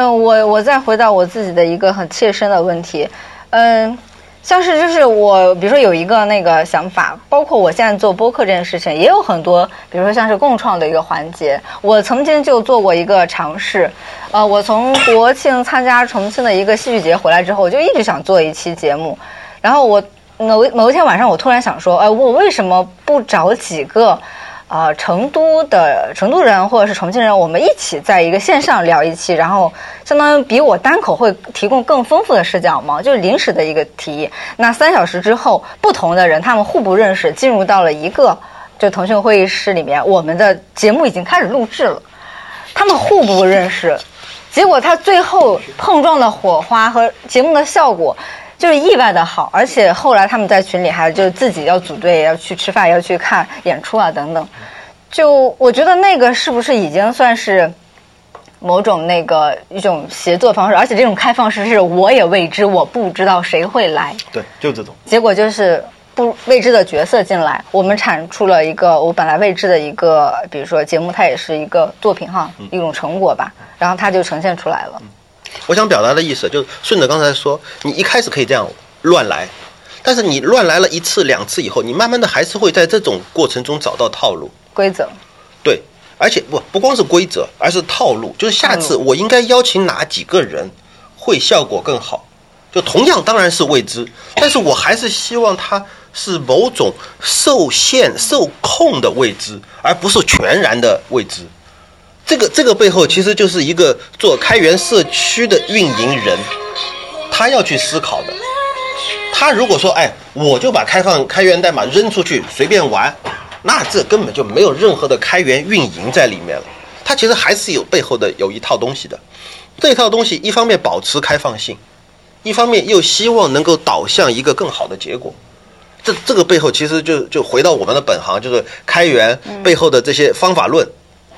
嗯，我我再回到我自己的一个很切身的问题，嗯。像是就是我，比如说有一个那个想法，包括我现在做播客这件事情，也有很多，比如说像是共创的一个环节。我曾经就做过一个尝试，呃，我从国庆参加重庆的一个戏剧节回来之后，我就一直想做一期节目。然后我某某一天晚上，我突然想说，哎，我为什么不找几个？啊，成都的成都人或者是重庆人，我们一起在一个线上聊一期，然后相当于比我单口会提供更丰富的视角嘛，就是临时的一个提议。那三小时之后，不同的人他们互不认识，进入到了一个就腾讯会议室里面，我们的节目已经开始录制了，他们互不认识，结果他最后碰撞的火花和节目的效果。就是意外的好，而且后来他们在群里还就自己要组队，要去吃饭，要去看演出啊等等。就我觉得那个是不是已经算是某种那个一种协作方式？而且这种开放式是我也未知，我不知道谁会来。对，就这种。结果就是不未知的角色进来，我们产出了一个我本来未知的一个，比如说节目，它也是一个作品哈，一种成果吧。然后它就呈现出来了。我想表达的意思，就是顺着刚才说，你一开始可以这样乱来，但是你乱来了一次两次以后，你慢慢的还是会在这种过程中找到套路、规则。对，而且不不光是规则，而是套路。就是下次我应该邀请哪几个人，会效果更好。就同样当然是未知，但是我还是希望它是某种受限、受控的未知，而不是全然的未知。这个这个背后其实就是一个做开源社区的运营人，他要去思考的。他如果说，哎，我就把开放开源代码扔出去随便玩，那这根本就没有任何的开源运营在里面了。他其实还是有背后的有一套东西的。这套东西一方面保持开放性，一方面又希望能够导向一个更好的结果。这这个背后其实就就回到我们的本行，就是开源背后的这些方法论。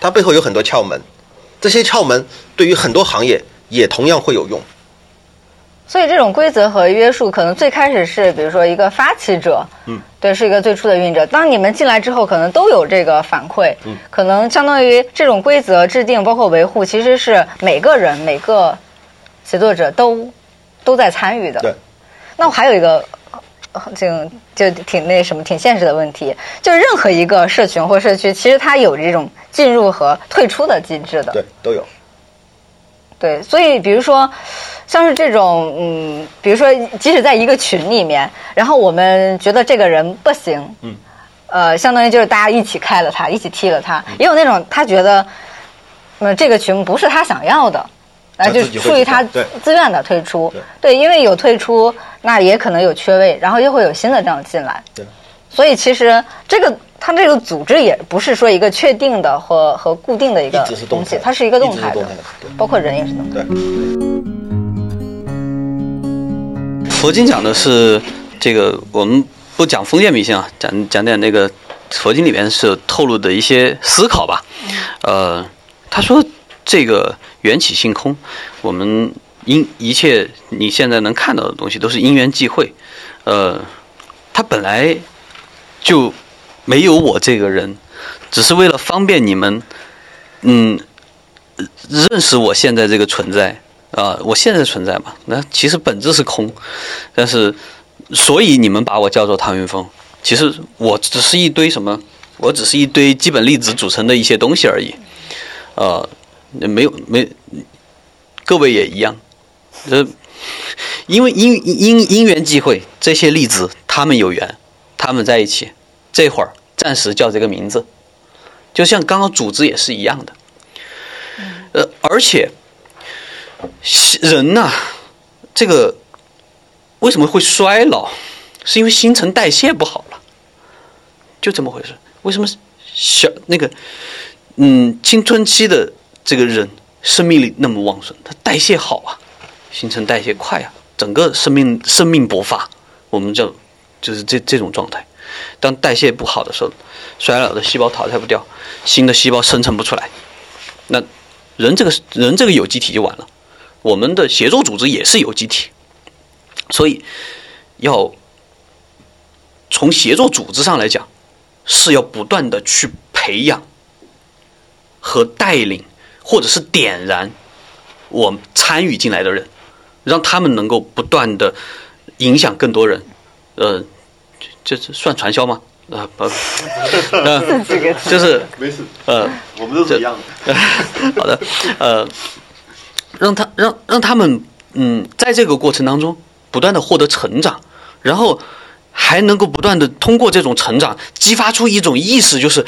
它背后有很多窍门，这些窍门对于很多行业也同样会有用。所以这种规则和约束，可能最开始是比如说一个发起者，嗯，对，是一个最初的运营者。当你们进来之后，可能都有这个反馈，嗯，可能相当于这种规则制定，包括维护，其实是每个人每个写作者都都在参与的。对。那我还有一个。就就挺那什么，挺现实的问题。就是任何一个社群或社区，其实它有这种进入和退出的机制的。对，都有。对，所以比如说，像是这种，嗯，比如说，即使在一个群里面，然后我们觉得这个人不行，嗯，呃，相当于就是大家一起开了他，一起踢了他。也有那种他觉得，呃，这个群不是他想要的，啊，就出于他自愿的退出对。对，因为有退出，那也可能有缺位，然后又会有新的这样进来。对。所以其实这个它这个组织也不是说一个确定的和和固定的一个东西它是一个动态的包括人也是动态的。对。佛经讲的是这个，我们不讲封建迷信啊，讲讲点那个佛经里面是透露的一些思考吧。呃，他说这个缘起性空，我们因一切你现在能看到的东西都是因缘际会。呃，它本来就没有我这个人，只是为了方便你们，嗯，认识我现在这个存在。啊、我现在存在嘛，那其实本质是空，但是所以你们把我叫做唐云峰，其实我只是一堆什么，我只是一堆基本粒子组成的一些东西而已，呃，没有没，各位也一样，呃，因为因因因缘际会，这些粒子他们有缘，他们在一起，这会儿暂时叫这个名字，就像刚刚组织也是一样的，呃，而且。人呐、这个为什么会衰老？是因为新陈代谢不好了，就这么回事。为什么小那个嗯青春期的这个人生命力那么旺盛？他代谢好啊，新陈代谢快啊，整个生命生命勃发，我们叫就是这这种状态。当代谢不好的时候，衰老的细胞淘汰不掉，新的细胞生成不出来，那人这个人这个有机体就完了。我们的协作组织也是有机体，所以要从协作组织上来讲，是要不断的去培养和带领，或者是点燃我参与进来的人，让他们能够不断的影响更多人。呃，这这算传销吗？啊不，呃，就是没事，呃，我们都是一样的。好的，呃，让他让让他们嗯，在这个过程当中不断的获得成长，然后还能够不断的通过这种成长激发出一种意识，就是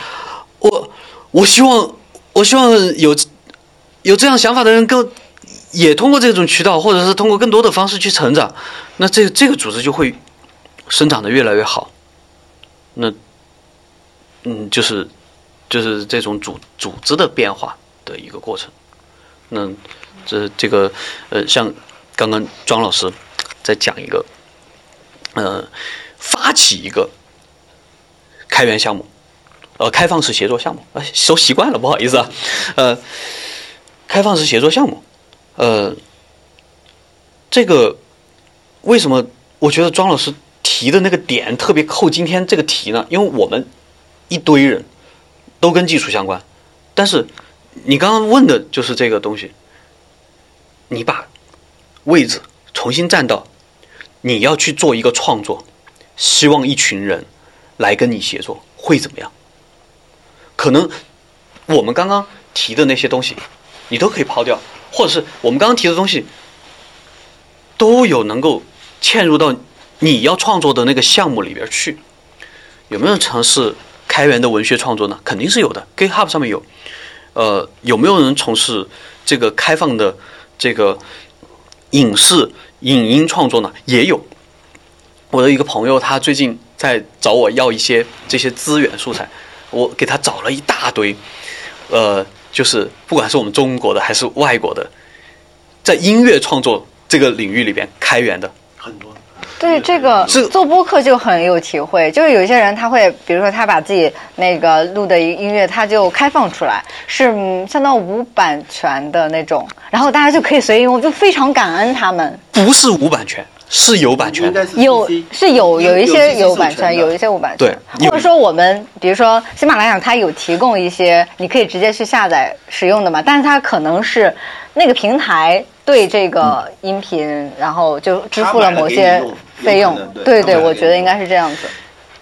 我我希望我希望有有这样想法的人更也通过这种渠道，或者是通过更多的方式去成长，那这个这个组织就会生长的越来越好。那嗯，就是就是这种组组织的变化的一个过程。那这这个呃，像刚刚庄老师在讲一个，呃，发起一个开源项目，呃，开放式协作项目，啊、说习惯了，不好意思啊，呃，开放式协作项目，呃，这个为什么我觉得庄老师提的那个点特别扣今天这个题呢？因为我们一堆人都跟技术相关，但是你刚刚问的就是这个东西，你把位置重新站到你要去做一个创作，希望一群人来跟你协作，会怎么样？可能我们刚刚提的那些东西，你都可以抛掉，或者是我们刚刚提的东西，都有能够嵌入到你要创作的那个项目里边去。有没有尝试开源的文学创作呢？肯定是有的，GitHub 上面有。呃，有没有人从事这个开放的这个影视影音创作呢？也有。我的一个朋友，他最近在找我要一些这些资源素材，我给他找了一大堆，呃，就是不管是我们中国的还是外国的，在音乐创作这个领域里边开源的很多。对这个这做播客就很有体会，就是有些人他会，比如说他把自己那个录的音乐，他就开放出来，是嗯相当无版权的那种，然后大家就可以随意用，就非常感恩他们。不是无版权，是有版权的。有是有有一些有版权，有有一些无版权，对或者说我们比如说喜马拉雅，它有提供一些你可以直接去下载使用的嘛，但是它可能是那个平台对这个音频，然后就支付了某些费用。对对，我觉得应该是这样子。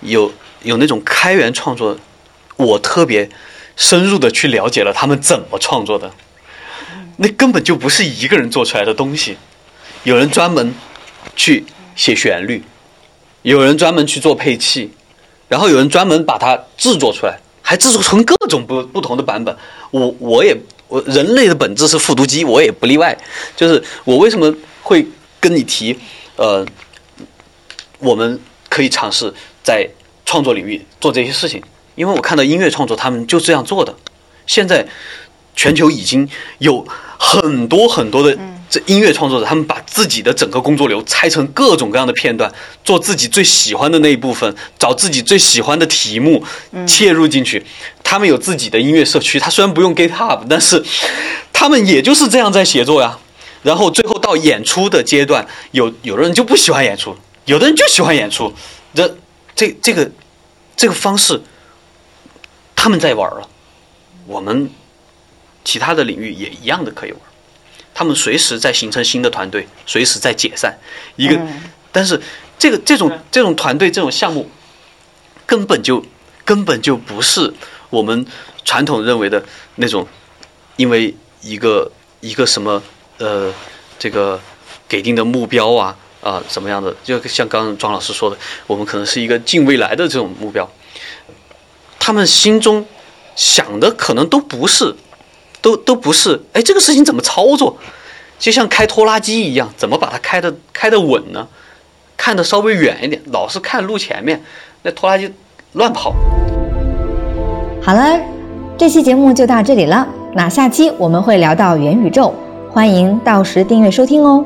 有有那种开源创作，我特别深入的去了解了他们怎么创作的，那根本就不是一个人做出来的东西。有人专门去写旋律，有人专门去做配器，然后有人专门把它制作出来，还制作成各种不不同的版本。我我也我人类的本质是复读机，我也不例外。就是我为什么会跟你提，呃，我们可以尝试在创作领域做这些事情，因为我看到音乐创作他们就这样做的。现在全球已经有很多很多的这音乐创作者，他们把自己的整个工作流拆成各种各样的片段，做自己最喜欢的那一部分，找自己最喜欢的题目切入进去。他们有自己的音乐社区，他虽然不用 GitHub，但是他们也就是这样在写作呀。然后最后到演出的阶段，有有的人就不喜欢演出，有的人就喜欢演出。这这这个这个方式，他们在玩了。我们其他的领域也一样的可以玩，他们随时在形成新的团队，随时在解散。一个，但是这个这种这种团队这种项目根本就根本就不是我们传统认为的那种，因为一个一个什么呃这个给定的目标啊啊什么样的，就像刚刚庄老师说的，我们可能是一个近未来的这种目标，他们心中。想的可能都不是，都都不是。哎，这个事情怎么操作？就像开拖拉机一样，怎么把它开的开的稳呢？看的稍微远一点，老是看路前面，那拖拉机乱跑。好了，这期节目就到这里了。那下期我们会聊到元宇宙，欢迎到时订阅收听哦。